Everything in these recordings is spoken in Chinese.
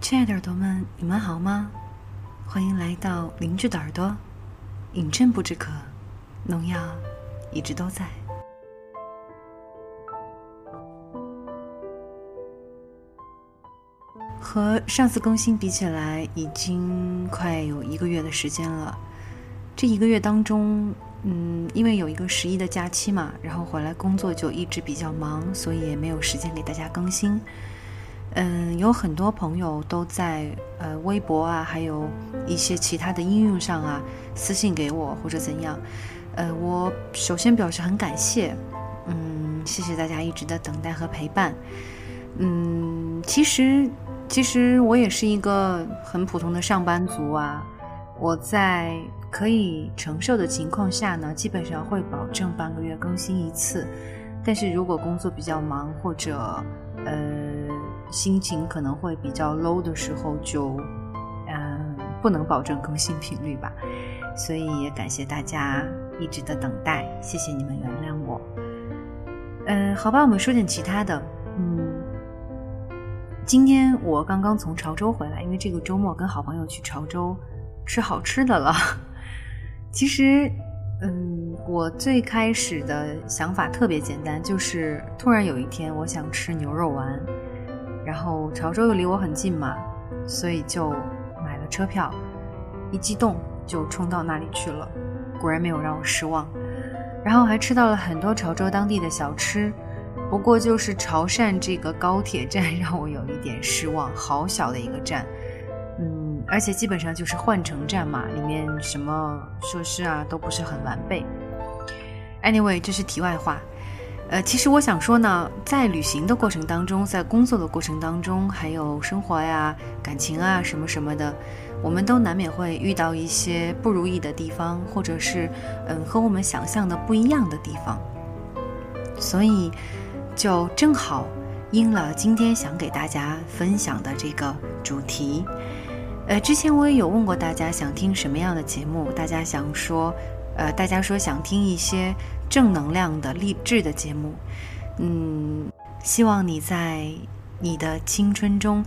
亲爱的耳朵们，你们好吗？欢迎来到邻居的耳朵，饮鸩不止渴，农药一直都在。和上次更新比起来，已经快有一个月的时间了。这一个月当中，嗯，因为有一个十一的假期嘛，然后回来工作就一直比较忙，所以也没有时间给大家更新。嗯，有很多朋友都在呃微博啊，还有一些其他的应用上啊私信给我或者怎样。呃，我首先表示很感谢，嗯，谢谢大家一直的等待和陪伴。嗯，其实。其实我也是一个很普通的上班族啊，我在可以承受的情况下呢，基本上会保证半个月更新一次。但是如果工作比较忙或者呃心情可能会比较 low 的时候，就嗯不能保证更新频率吧。所以也感谢大家一直的等待，谢谢你们原谅我。嗯，好吧，我们说点其他的，嗯。今天我刚刚从潮州回来，因为这个周末跟好朋友去潮州吃好吃的了。其实，嗯，我最开始的想法特别简单，就是突然有一天我想吃牛肉丸，然后潮州又离我很近嘛，所以就买了车票，一激动就冲到那里去了。果然没有让我失望，然后还吃到了很多潮州当地的小吃。不过就是潮汕这个高铁站 让我有一点失望，好小的一个站，嗯，而且基本上就是换乘站嘛，里面什么设施啊都不是很完备。Anyway，这是题外话。呃，其实我想说呢，在旅行的过程当中，在工作的过程当中，还有生活呀、感情啊什么什么的，我们都难免会遇到一些不如意的地方，或者是嗯和我们想象的不一样的地方，所以。就正好应了今天想给大家分享的这个主题。呃，之前我也有问过大家想听什么样的节目，大家想说，呃，大家说想听一些正能量的励志的节目。嗯，希望你在你的青春中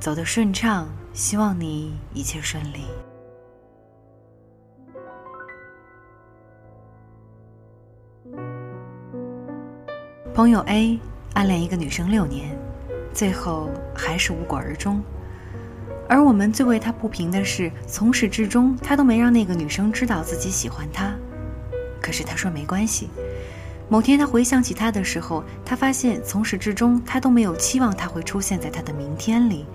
走得顺畅，希望你一切顺利。朋友 A 暗恋一个女生六年，最后还是无果而终。而我们最为他不平的是，从始至终他都没让那个女生知道自己喜欢她。可是他说没关系。某天他回想起她的时候，他发现从始至终他都没有期望她会出现在他的明天里。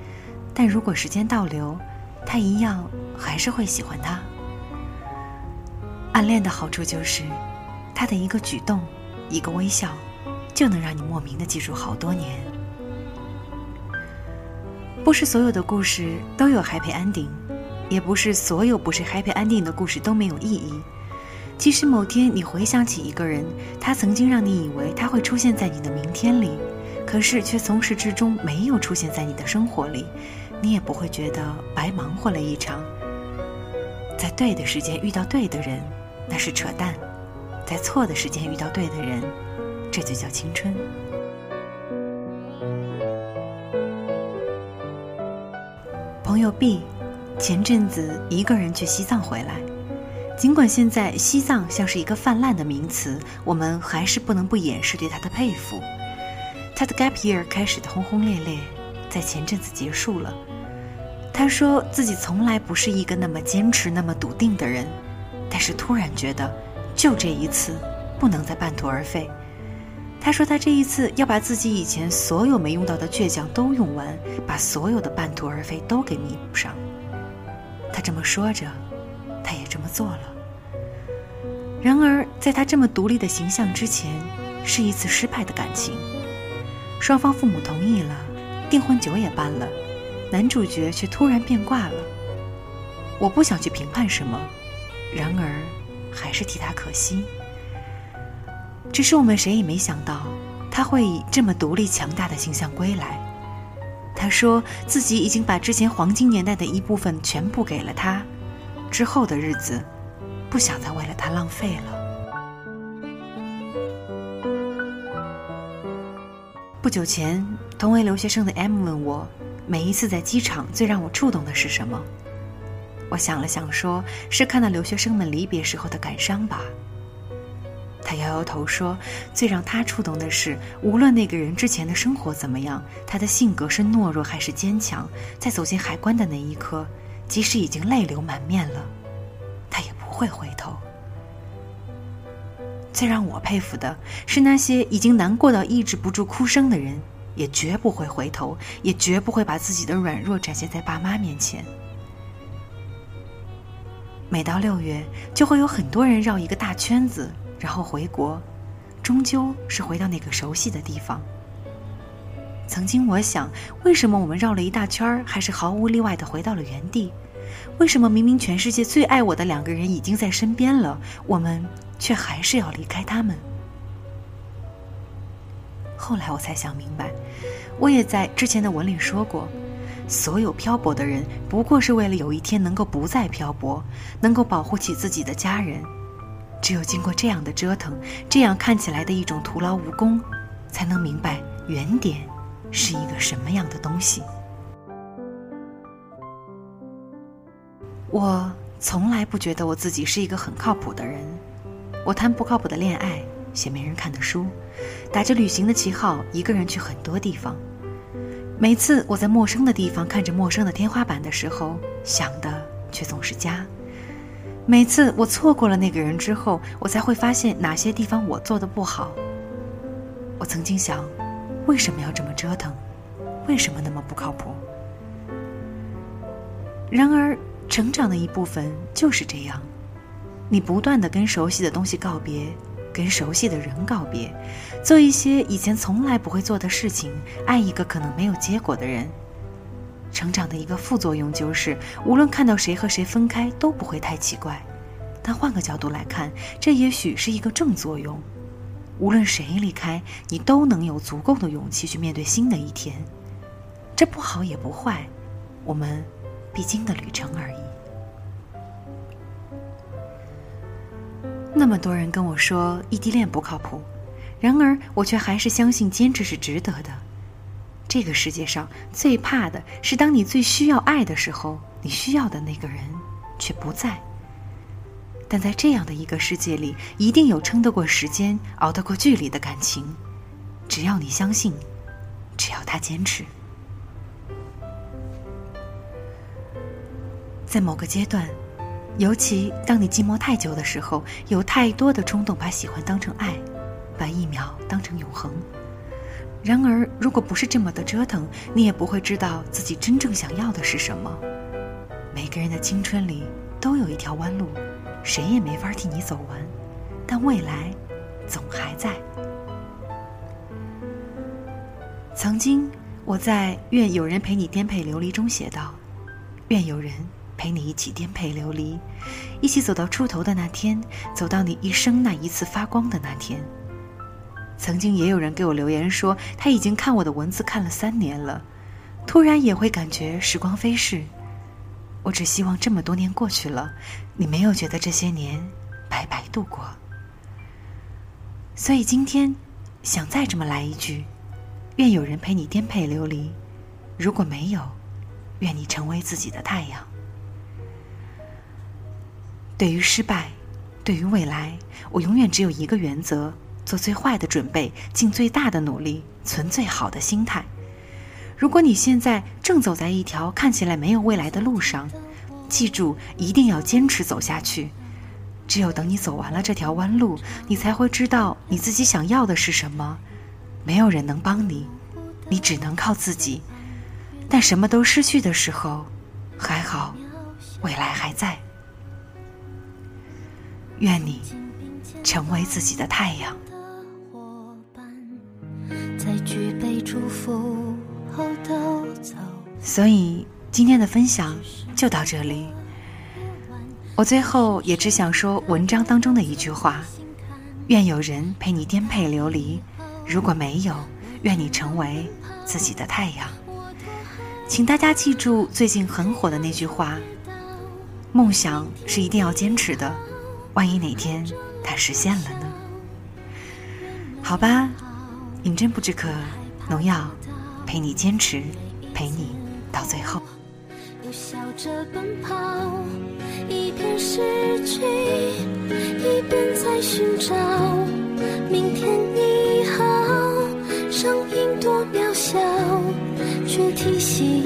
但如果时间倒流，他一样还是会喜欢她。暗恋的好处就是，他的一个举动，一个微笑。就能让你莫名的记住好多年。不是所有的故事都有 happy ending，也不是所有不是 happy ending 的故事都没有意义。即使某天你回想起一个人，他曾经让你以为他会出现在你的明天里，可是却从始至终没有出现在你的生活里，你也不会觉得白忙活了一场。在对的时间遇到对的人，那是扯淡；在错的时间遇到对的人。这就叫青春。朋友 B 前阵子一个人去西藏回来，尽管现在西藏像是一个泛滥的名词，我们还是不能不掩饰对他的佩服。他的 gap year 开始的轰轰烈烈，在前阵子结束了。他说自己从来不是一个那么坚持、那么笃定的人，但是突然觉得，就这一次，不能再半途而废。他说：“他这一次要把自己以前所有没用到的倔强都用完，把所有的半途而废都给弥补上。”他这么说着，他也这么做了。然而，在他这么独立的形象之前，是一次失败的感情。双方父母同意了，订婚酒也办了，男主角却突然变卦了。我不想去评判什么，然而，还是替他可惜。只是我们谁也没想到，他会以这么独立强大的形象归来。他说自己已经把之前黄金年代的一部分全部给了他，之后的日子，不想再为了他浪费了。不久前，同为留学生的 M 问我，每一次在机场最让我触动的是什么？我想了想，说是看到留学生们离别时候的感伤吧。他摇摇头说：“最让他触动的是，无论那个人之前的生活怎么样，他的性格是懦弱还是坚强，在走进海关的那一刻，即使已经泪流满面了，会回头。最让我佩服的是，那些已经难过到抑制不住哭声的人，也绝不会回头，也绝不会把自己的软弱展现在爸妈面前。每到六月，就会有很多人绕一个大圈子。”然后回国，终究是回到那个熟悉的地方。曾经我想，为什么我们绕了一大圈还是毫无例外的回到了原地？为什么明明全世界最爱我的两个人已经在身边了，我们却还是要离开他们？后来我才想明白，我也在之前的文里说过，所有漂泊的人不过是为了有一天能够不再漂泊，能够保护起自己的家人。只有经过这样的折腾，这样看起来的一种徒劳无功，才能明白原点是一个什么样的东西。我从来不觉得我自己是一个很靠谱的人，我谈不靠谱的恋爱，写没人看的书，打着旅行的旗号，一个人去很多地方。每次我在陌生的地方看着陌生的天花板的时候，想的却总是家。每次我错过了那个人之后，我才会发现哪些地方我做的不好。我曾经想，为什么要这么折腾？为什么那么不靠谱？然而，成长的一部分就是这样：你不断的跟熟悉的东西告别，跟熟悉的人告别，做一些以前从来不会做的事情，爱一个可能没有结果的人。成长的一个副作用就是，无论看到谁和谁分开都不会太奇怪。但换个角度来看，这也许是一个正作用。无论谁离开，你都能有足够的勇气去面对新的一天。这不好也不坏，我们必经的旅程而已。那么多人跟我说异地恋不靠谱，然而我却还是相信坚持是值得的。这个世界上最怕的是，当你最需要爱的时候，你需要的那个人却不在。但在这样的一个世界里，一定有撑得过时间、熬得过距离的感情。只要你相信，只要他坚持。在某个阶段，尤其当你寂寞太久的时候，有太多的冲动把喜欢当成爱，把一秒当成永恒。然而，如果不是这么的折腾，你也不会知道自己真正想要的是什么。每个人的青春里都有一条弯路，谁也没法替你走完，但未来总还在。曾经，我在《愿有人陪你颠沛流离》中写道：“愿有人陪你一起颠沛流离，一起走到出头的那天，走到你一生那一次发光的那天。”曾经也有人给我留言说，他已经看我的文字看了三年了，突然也会感觉时光飞逝。我只希望这么多年过去了，你没有觉得这些年白白度过。所以今天想再这么来一句：愿有人陪你颠沛流离，如果没有，愿你成为自己的太阳。对于失败，对于未来，我永远只有一个原则。做最坏的准备，尽最大的努力，存最好的心态。如果你现在正走在一条看起来没有未来的路上，记住一定要坚持走下去。只有等你走完了这条弯路，你才会知道你自己想要的是什么。没有人能帮你，你只能靠自己。但什么都失去的时候，还好，未来还在。愿你成为自己的太阳。在举杯祝福后走。所以今天的分享就到这里。我最后也只想说文章当中的一句话：愿有人陪你颠沛流离，如果没有，愿你成为自己的太阳。请大家记住最近很火的那句话：梦想是一定要坚持的，万一哪天它实现了呢？好吧。饮鸩不止渴，农药陪你坚持，陪你到最后。又笑着奔跑，一边失去，一边在寻找明天你好。声音多渺小，却提醒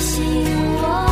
心窝